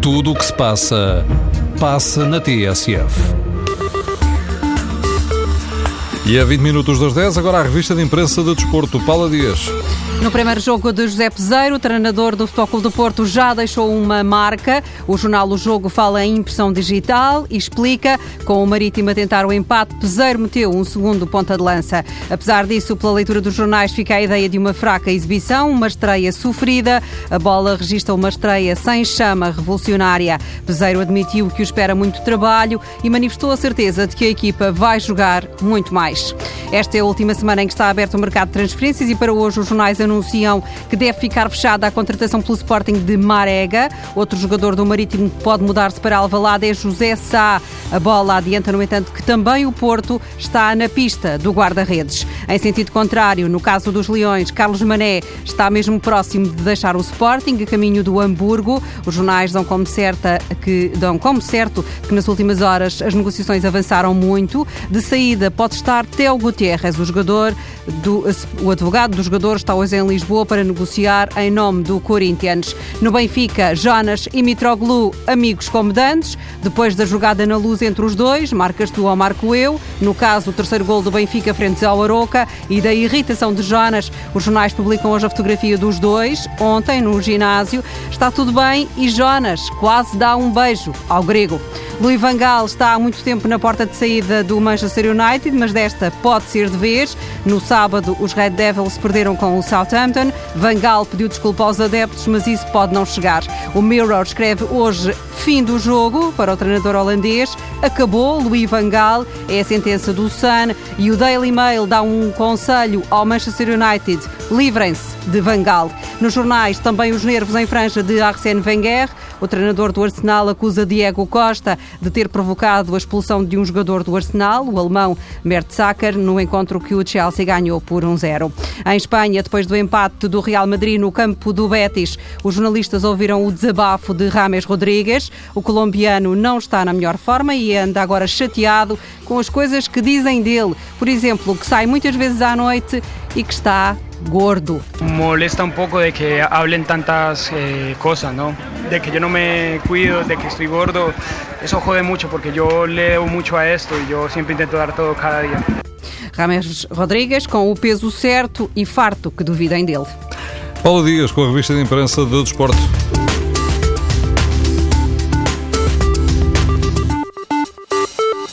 Tudo o que se passa, passa na TSF. E a 20 minutos das 10, agora a revista de imprensa de desporto. Paula Dias. No primeiro jogo de José Peseiro, o treinador do Futebol Clube do Porto já deixou uma marca. O jornal O Jogo fala em impressão digital e explica, com o Marítimo a tentar o empate, Peseiro meteu um segundo ponta de lança. Apesar disso, pela leitura dos jornais, fica a ideia de uma fraca exibição, uma estreia sofrida. A bola registra uma estreia sem chama revolucionária. Peseiro admitiu que o espera muito trabalho e manifestou a certeza de que a equipa vai jogar muito mais. Esta é a última semana em que está aberto o mercado de transferências e para hoje os jornais anunciam que deve ficar fechada a contratação pelo Sporting de Marega. Outro jogador do Marítimo que pode mudar-se para Alvalade é José Sá. A bola adianta, no entanto, que também o Porto está na pista do guarda-redes. Em sentido contrário, no caso dos Leões, Carlos Mané está mesmo próximo de deixar o Sporting, a caminho do Hamburgo. Os jornais dão como, certa que, dão como certo que nas últimas horas as negociações avançaram muito. De saída pode estar Teo Gutierrez, o jogador do, o advogado do jogador está hoje em Lisboa para negociar em nome do Corinthians. No Benfica, Jonas e Mitroglou, amigos como dantes. Depois da jogada na luz entre os dois, marcas tu ou marco eu. No caso, o terceiro gol do Benfica frente ao Aroca e da irritação de Jonas, os jornais publicam hoje a fotografia dos dois. Ontem, no ginásio, está tudo bem e Jonas quase dá um beijo ao grego. Louis Van Gaal está há muito tempo na porta de saída do Manchester United, mas desta pode ser de vez. No sábado, os Red Devils perderam com o Southampton. Van Gaal pediu desculpa aos adeptos, mas isso pode não chegar. O Mirror escreve hoje fim do jogo para o treinador holandês. Acabou, Louis Van Gaal, é a sentença do Sun e o Daily Mail dá um conselho ao Manchester United. Livrem-se de Van Gaal. Nos jornais, também os nervos em franja de Arsène Wenger. O treinador do Arsenal acusa Diego Costa de ter provocado a expulsão de um jogador do Arsenal, o alemão Mertesacker, no encontro que o Chelsea ganhou por 1-0. Em Espanha, depois do empate do Real Madrid no campo do Betis, os jornalistas ouviram o desabafo de Rames Rodrigues. O colombiano não está na melhor forma e anda agora chateado com as coisas que dizem dele. Por exemplo, que sai muitas vezes à noite e que está gordo. Molesta un poco de que hablen tantas eh, cosas, ¿no? De que yo no me cuido, de que estoy gordo. Eso jode mucho porque yo leo mucho a esto y yo siempre intento dar todo cada día. Rames Rodrigues com o peso certo e farto que duvidem dele. Paulo Dias com a revista de imprensa do Desporto.